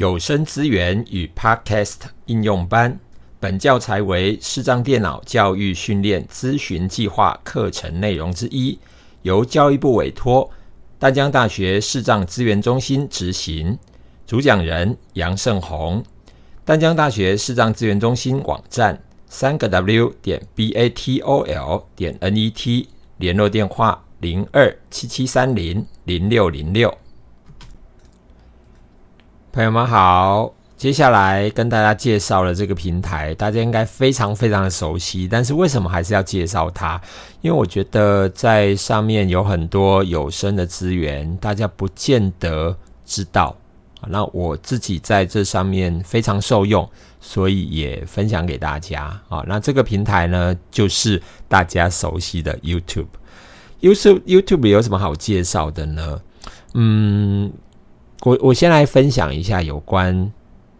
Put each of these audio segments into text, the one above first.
有声资源与 Podcast 应用班，本教材为视障电脑教育训练咨询计划课程内容之一，由教育部委托淡江大学视障资源中心执行。主讲人杨胜宏。淡江大学视障资源中心网站：三个 W 点 B A T O L 点 N E T，联络电话：零二七七三零零六零六。朋友们好，接下来跟大家介绍了这个平台，大家应该非常非常的熟悉。但是为什么还是要介绍它？因为我觉得在上面有很多有声的资源，大家不见得知道。那我自己在这上面非常受用，所以也分享给大家啊。那这个平台呢，就是大家熟悉的 YouTube。YouTube YouTube 有什么好介绍的呢？嗯。我我先来分享一下有关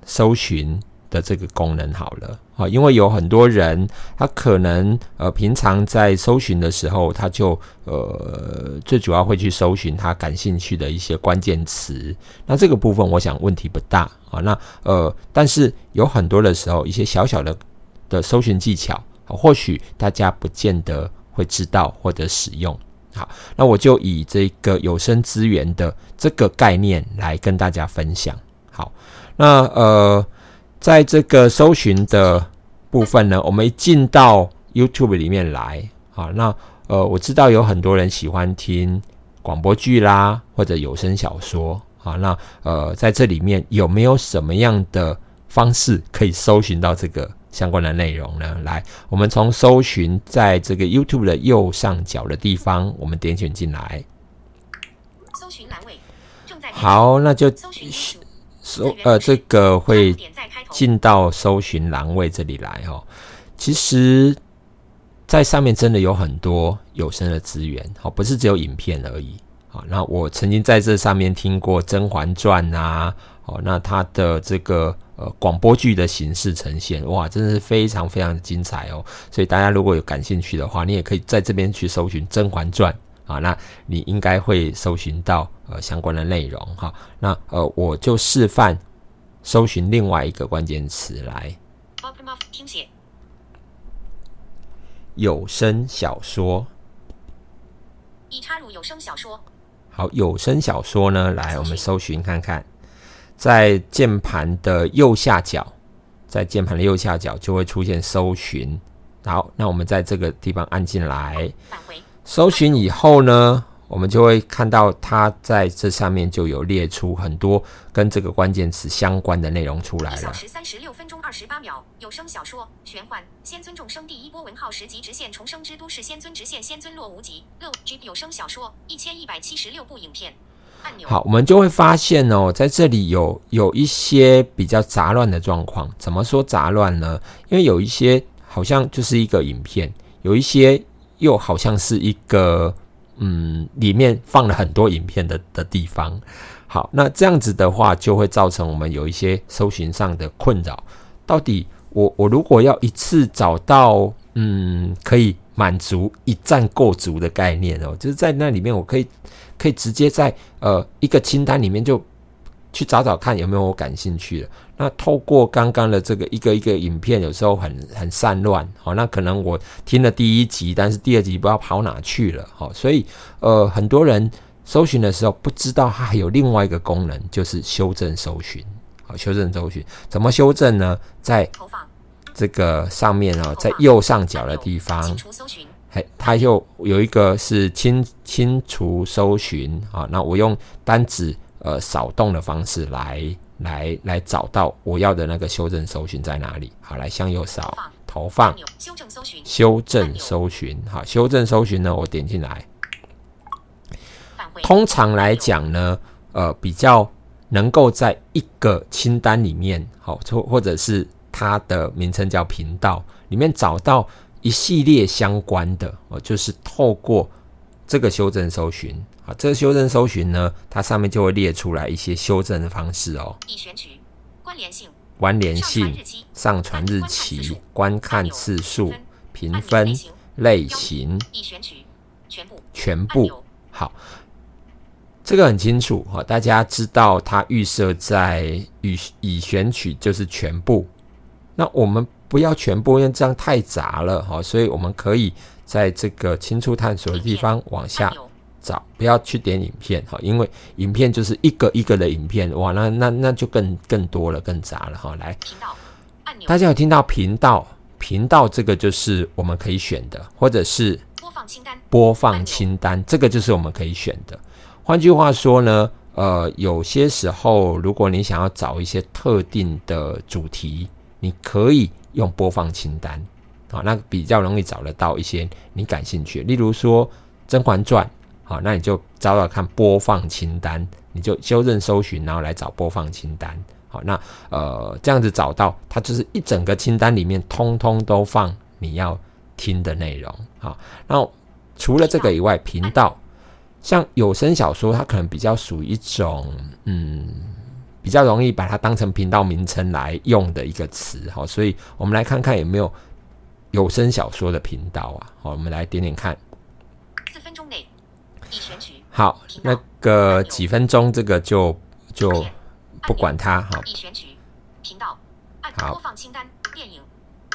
搜寻的这个功能好了啊，因为有很多人他可能呃平常在搜寻的时候，他就呃最主要会去搜寻他感兴趣的一些关键词。那这个部分我想问题不大啊。那呃，但是有很多的时候，一些小小的的搜寻技巧，或许大家不见得会知道或者使用。好，那我就以这个有声资源的这个概念来跟大家分享。好，那呃，在这个搜寻的部分呢，我们一进到 YouTube 里面来，好，那呃，我知道有很多人喜欢听广播剧啦，或者有声小说，好，那呃，在这里面有没有什么样的方式可以搜寻到这个？相关的内容呢？来，我们从搜寻在这个 YouTube 的右上角的地方，我们点选进来。搜寻栏位正在好，那就搜呃，这个会进到搜寻栏位这里来哦。其实，在上面真的有很多有声的资源，好，不是只有影片而已。好，那我曾经在这上面听过《甄嬛传》啊，哦，那它的这个。呃，广播剧的形式呈现，哇，真的是非常非常的精彩哦！所以大家如果有感兴趣的话，你也可以在这边去搜寻《甄嬛传》啊，那你应该会搜寻到呃相关的内容哈。那呃，我就示范搜寻另外一个关键词来，听写有声小说，已插入有声小说。好，有声小说呢，来我们搜寻看看。在键盘的右下角，在键盘的右下角就会出现搜寻。好，那我们在这个地方按进来，搜寻以后呢，我们就会看到它在这上面就有列出很多跟这个关键词相关的内容出来了。小时三十六分钟二十八秒，有声小说《玄幻仙尊众生第一波文号十级直线重生之都市仙尊直线仙尊落无极乐 G 有声小说一千一百七十六部影片。好，我们就会发现哦，在这里有有一些比较杂乱的状况。怎么说杂乱呢？因为有一些好像就是一个影片，有一些又好像是一个嗯，里面放了很多影片的的地方。好，那这样子的话，就会造成我们有一些搜寻上的困扰。到底我我如果要一次找到嗯，可以满足一站购足的概念哦，就是在那里面我可以。可以直接在呃一个清单里面就去找找看有没有我感兴趣的。那透过刚刚的这个一个一个影片，有时候很很散乱，好，那可能我听了第一集，但是第二集不知道跑哪去了，好，所以呃很多人搜寻的时候不知道它还有另外一个功能，就是修正搜寻，好，修正搜寻怎么修正呢？在这个上面哦，在右上角的地方。嘿，它又有一个是清清除搜寻啊，那我用单指呃扫动的方式来来来找到我要的那个修正搜寻在哪里。好，来向右扫投放修正搜寻修正搜寻好，修正搜寻呢，我点进来。通常来讲呢，呃，比较能够在一个清单里面，好，或或者是它的名称叫频道里面找到。一系列相关的哦，就是透过这个修正搜寻啊，这个修正搜寻呢，它上面就会列出来一些修正的方式哦。已选取关联性、关联性、上传日期、观看次数、评分、类型、已选取全部、全部好。这个很清楚哈，大家知道它预设在已已选取就是全部。那我们不要全部，因为这样太杂了哈，所以我们可以在这个清楚探索的地方往下找，不要去点影片哈，因为影片就是一个一个的影片，哇，那那那就更更多了，更杂了哈。来，大家有听到频道？频道这个就是我们可以选的，或者是播放清单。播放清单这个就是我们可以选的。换句话说呢，呃，有些时候如果你想要找一些特定的主题。你可以用播放清单，啊，那比较容易找得到一些你感兴趣。例如说《甄嬛传》，好，那你就找找看播放清单，你就修正搜寻，然后来找播放清单。好，那呃这样子找到，它就是一整个清单里面通通都放你要听的内容。好，然后除了这个以外，频道像有声小说，它可能比较属于一种嗯。比较容易把它当成频道名称来用的一个词，好，所以我们来看看有没有有声小说的频道啊，好，我们来点点看。四分钟内已选取。好，那个几分钟这个就就不管它，好。已选取频道，按播放清单，电影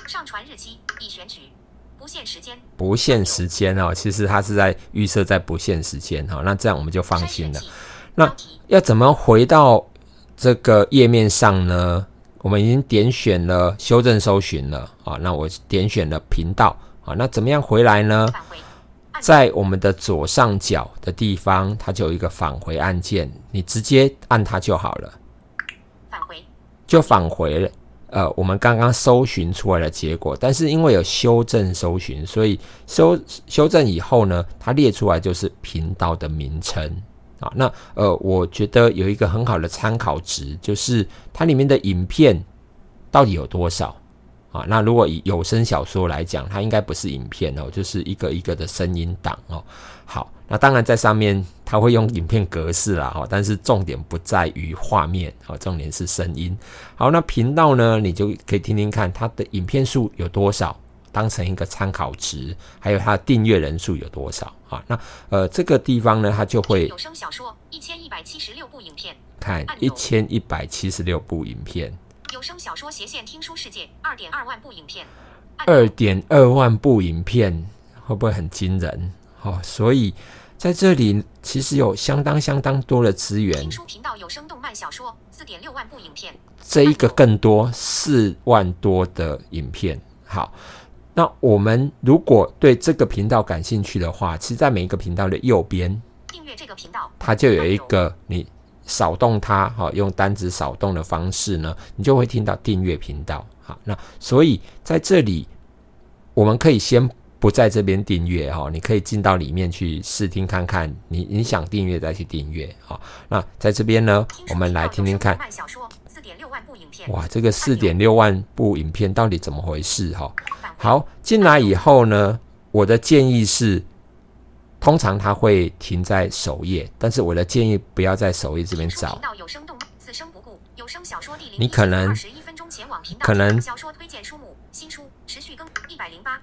上传日期已选取，不限时间。不限时间哦，其实它是在预设在不限时间哈，那这样我们就放心了。那要怎么回到？这个页面上呢，我们已经点选了修正搜寻了啊。那我点选了频道啊。那怎么样回来呢？在我们的左上角的地方，它就有一个返回按键，你直接按它就好了。返回就返回了。呃，我们刚刚搜寻出来的结果，但是因为有修正搜寻，所以修修正以后呢，它列出来就是频道的名称。啊，那呃，我觉得有一个很好的参考值，就是它里面的影片到底有多少啊？那如果以有声小说来讲，它应该不是影片哦，就是一个一个的声音档哦。好，那当然在上面它会用影片格式啦，哈，但是重点不在于画面，哦，重点是声音。好，那频道呢，你就可以听听看它的影片数有多少。当成一个参考值，还有它的订阅人数有多少啊？那呃，这个地方呢，它就会有声小说一千一百七十六部影片，看一千一百七十六部影片。有声小说斜线听书世界二点二万部影片，二点二万部影片会不会很惊人？哦，所以在这里其实有相当相当多的资源。听书频道有声动漫小说四点六万部影片，这一个更多四万多的影片。好。那我们如果对这个频道感兴趣的话，其实，在每一个频道的右边，订阅这个频道，它就有一个你扫动它，哈，用单指扫动的方式呢，你就会听到订阅频道。好，那所以在这里，我们可以先不在这边订阅，哈，你可以进到里面去试听看看，你你想订阅再去订阅，好，那在这边呢，我们来听听看。哇，这个四点六万部影片到底怎么回事？哈。好，进来以后呢，我的建议是，通常它会停在首页，但是我的建议不要在首页这边找。你可能可能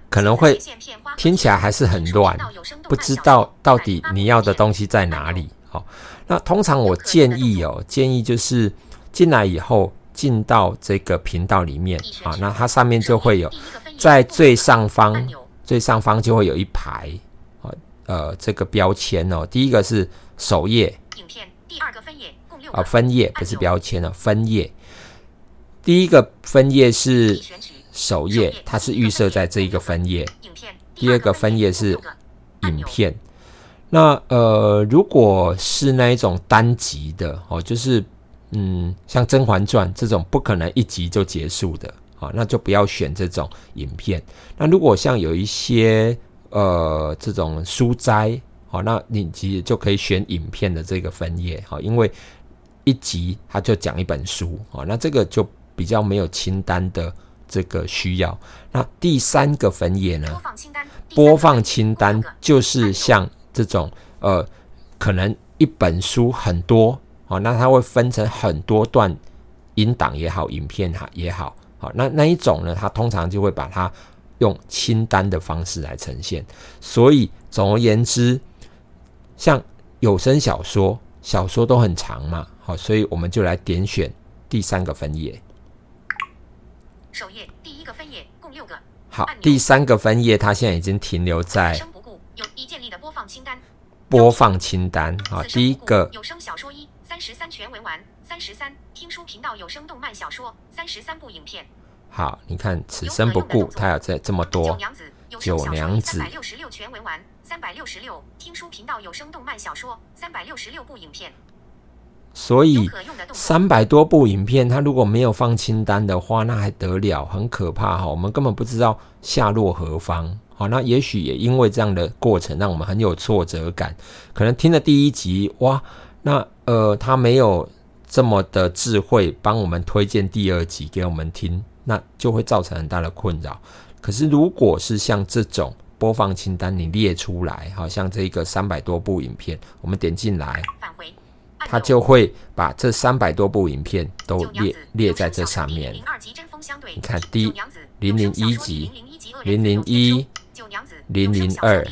可能会听起来还是很乱，不知道到底你要的东西在哪里。好，那通常我建议哦，建议就是进来以后进到这个频道里面啊，那它上面就会有。在最上方，最上方就会有一排啊，呃，这个标签哦。第一个是首页，影片；第二个分页，共六啊，分页不是标签哦，分页。第一个分页是首页，它是预设在这一个分页。第二个分页是影片。那呃，如果是那一种单集的哦，就是嗯，像《甄嬛传》这种不可能一集就结束的。啊，那就不要选这种影片。那如果像有一些呃这种书斋，好，那你其实就可以选影片的这个分页，好，因为一集它就讲一本书，啊，那这个就比较没有清单的这个需要。那第三个分页呢？播放清单。播放清单就是像这种呃，可能一本书很多，好，那它会分成很多段音档也好，影片哈也好。好，那那一种呢？它通常就会把它用清单的方式来呈现。所以总而言之，像有声小说，小说都很长嘛，好，所以我们就来点选第三个分页。首页第一个分页共六个。好，第三个分页它现在已经停留在不顾有已建立的播放清单。播放清单。好，第一个有声小说一三十三全文完三十三听书频道有声动漫小说三十三部影片好，你看此生不顾，他有这这么多九。娘子有九娘子三百六十六全文完三百六十六听书频道有声动漫小说三百六十六部影片所以三百多部影片，他如果没有放清单的话，那还得了，很可怕哈。我们根本不知道下落何方。好，那也许也因为这样的过程，让我们很有挫折感。可能听了第一集，哇，那呃，他没有这么的智慧，帮我们推荐第二集给我们听，那就会造成很大的困扰。可是如果是像这种播放清单，你列出来，好像这个三百多部影片，我们点进来，返回它就会把这三百多部影片都列九娘子列在这上面。你看第九娘子零零一集零零一零零自由一天书九娘子零零有声小说二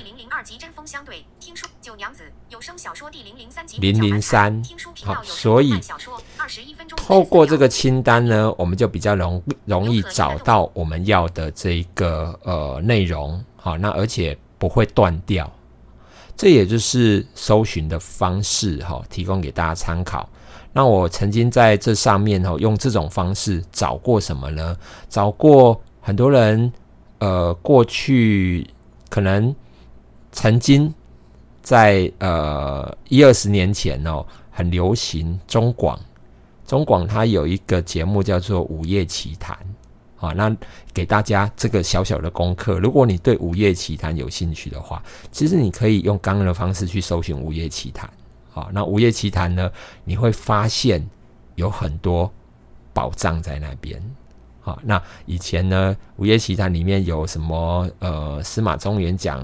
第有声小说第零零三集零零三好所以动漫小说21分钟透过这24个清单呢，我们就比较容容易找到我们要的这个呃内容，好，那而且不会断掉。这也就是搜寻的方式哈，提供给大家参考。那我曾经在这上面哦，用这种方式找过什么呢？找过很多人，呃，过去可能曾经在呃一二十年前哦，很流行中广，中广它有一个节目叫做《午夜奇谈》啊，那给大家这个小小的功课，如果你对《午夜奇谈》有兴趣的话，其实你可以用刚刚的方式去搜寻《午夜奇谈》。好，那《午夜奇谈》呢，你会发现有很多宝藏在那边。好，那以前呢，《午夜奇谈》里面有什么？呃，司马中原讲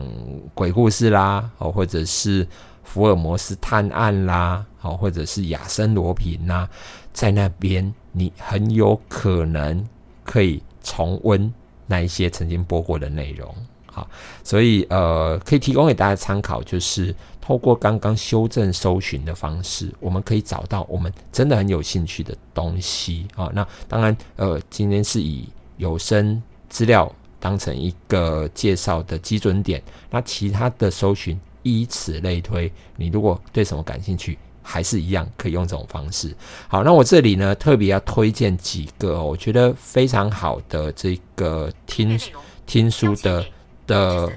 鬼故事啦，哦，或者是福尔摩斯探案啦，好，或者是亚森罗平啦，在那边你很有可能可以重温那一些曾经播过的内容。好，所以呃，可以提供给大家参考，就是透过刚刚修正搜寻的方式，我们可以找到我们真的很有兴趣的东西啊。那当然，呃，今天是以有声资料当成一个介绍的基准点，那其他的搜寻依此类推。你如果对什么感兴趣，还是一样可以用这种方式。好，那我这里呢特别要推荐几个、哦、我觉得非常好的这个听听书的的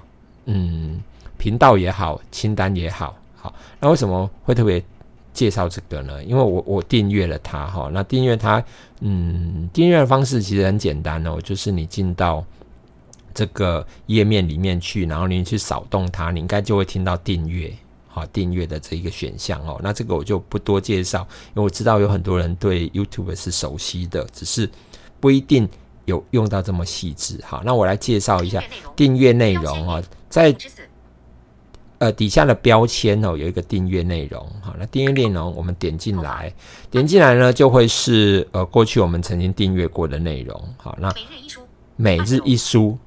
嗯频道也好，清单也好，好，那为什么会特别介绍这个呢？因为我我订阅了它哈，那订阅它，嗯，订阅的方式其实很简单哦，就是你进到这个页面里面去，然后你去扫动它，你应该就会听到订阅。好，订阅的这一个选项哦，那这个我就不多介绍，因为我知道有很多人对 YouTube 是熟悉的，只是不一定有用到这么细致。好，那我来介绍一下订阅内容哦，在呃底下的标签哦有一个订阅内容，好，那订阅内容我们点进来，点进来呢就会是呃过去我们曾经订阅过的内容，好，那每日一书每日一书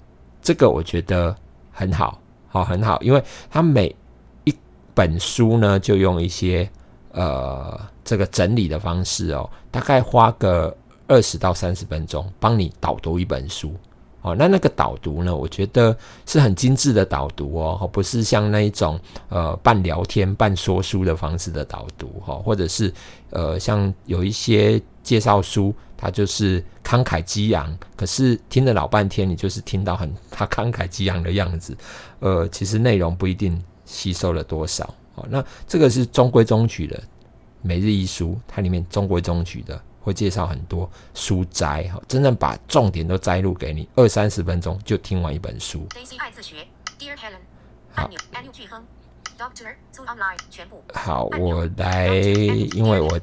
这个我觉得很好，好很好，因为它每一本书呢就用一些呃这个整理的方式哦，大概花个二十到三十分钟帮你导读一本书。哦，那那个导读呢？我觉得是很精致的导读哦，不是像那一种呃半聊天半说书的方式的导读哈，或者是呃像有一些介绍书，它就是慷慨激昂，可是听了老半天，你就是听到很他慷慨激昂的样子，呃，其实内容不一定吸收了多少。哦，那这个是中规中矩的每日一书，它里面中规中矩的。会介绍很多书摘哈，真正把重点都摘录给你，二三十分钟就听完一本书。Daisy 爱自学，Dear Helen，好按钮按钮飓风，Doctor to Online 全部。好，我来，因为我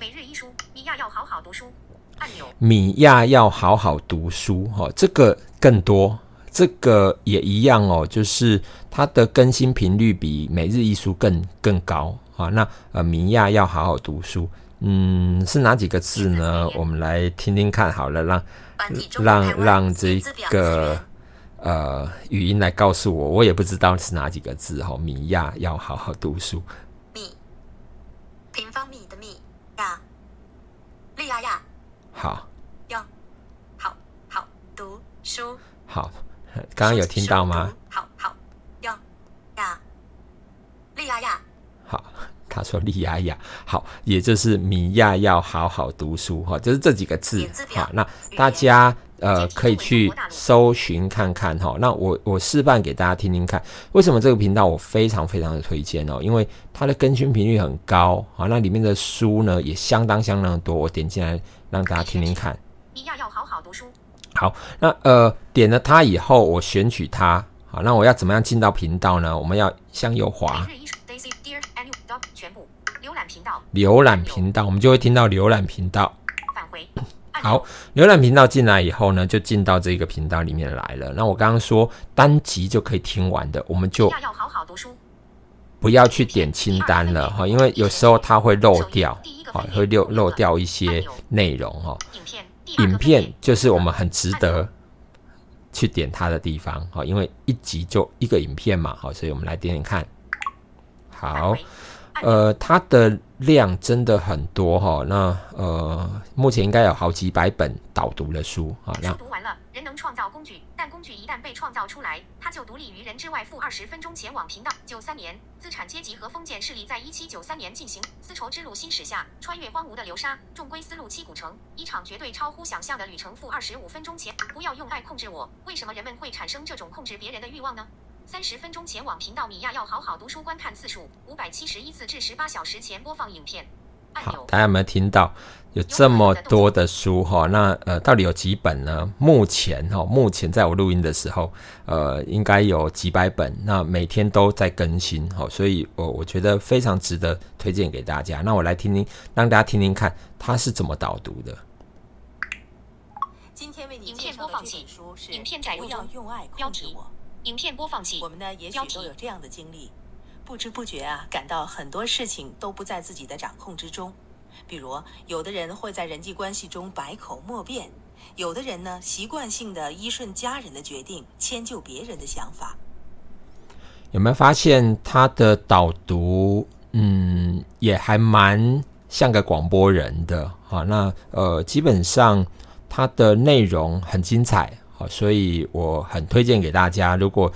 每日一书，米亚要好好读书。按钮米亚要好好读书哈，这个更多，这个也一样哦，就是它的更新频率比每日一书更更高啊。那呃，米亚要好好读书，嗯，是哪几个字呢？我们来听听看好了，让让让这个呃语音来告诉我，我也不知道是哪几个字哈。米亚要好好读书，米平方米的米呀，利亚亚，好，要好好读书，好，刚刚有听到吗？好好要呀，利亚呀，好，他说利亚亚，好，也就是米亚要好好读书哈，就是这几个字点字表好，那大家呃可以去搜寻看看哈。那我我示范给大家听听看，为什么这个频道我非常非常的推荐哦？因为它的更新频率很高啊，那里面的书呢也相当相当的多。我点进来让大家听听看。米亚要好好读书，好，那呃点了它以后，我选取它。好，那我要怎么样进到频道呢？我们要向右滑每日一书 Daisy Dear Annual Dot 全部浏览频道，浏览频道，我们就会听到浏览频道。返回。好，浏览频道进来以后呢，就进到这个频道里面来了。那我刚刚说单集就可以听完的，我们就要好好读书，不要去点清单了哈，因为有时候它会漏掉，好会漏漏掉一些内容哈。影片就是我们很值得去点它的地方哈，因为一集就一个影片嘛，好，所以我们来点点看。好，呃，它的量真的很多哈，那呃，目前应该有好几百本导读的书啊，那书读完了，人能创造工具，但工具一旦被创造出来，它就独立于人之外。负二十分钟前往频道。九三年，资产阶级和封建势力在一七九三年进行丝绸之路新史下，穿越荒芜的流沙，重归丝路七古城，一场绝对超乎想象的旅程。负二十五分钟前，不要用爱控制我。为什么人们会产生这种控制别人的欲望呢？三十分钟前往频道，米娅要好好读书。观看次数五百七十一次至十八小时前播放影片。好，大家有没有听到有这么多的书哈？那呃，到底有几本呢？目前哈，目前在我录音的时候，呃，应该有几百本，那每天都在更新哈，所以我我觉得非常值得推荐给大家。那我来听听，让大家听听看他是怎么导读的。今天为你影介绍的这片播放器本书是影片载入不要用爱控制我。影片播放器我们呢，也许都有这样的经历，不知不觉啊，感到很多事情都不在自己的掌控之中。比如，有的人会在人际关系中百口莫辩，有的人呢，习惯性的依顺家人的决定，迁就别人的想法。有没有发现他的导读，嗯，也还蛮像个广播人的好，那呃，基本上它的内容很精彩好，所以我很推荐给大家。如果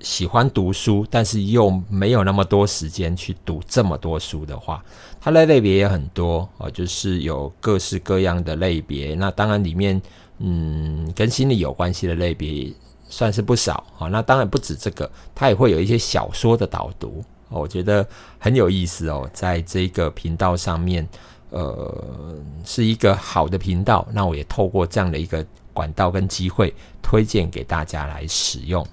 喜欢读书，但是又没有那么多时间去读这么多书的话，它的类别也很多啊，就是有各式各样的类别。那当然里面，嗯，跟心理有关系的类别算是不少啊。那当然不止这个，它也会有一些小说的导读，我觉得很有意思哦。在这个频道上面，呃，是一个好的频道。那我也透过这样的一个管道跟机会，推荐给大家来使用。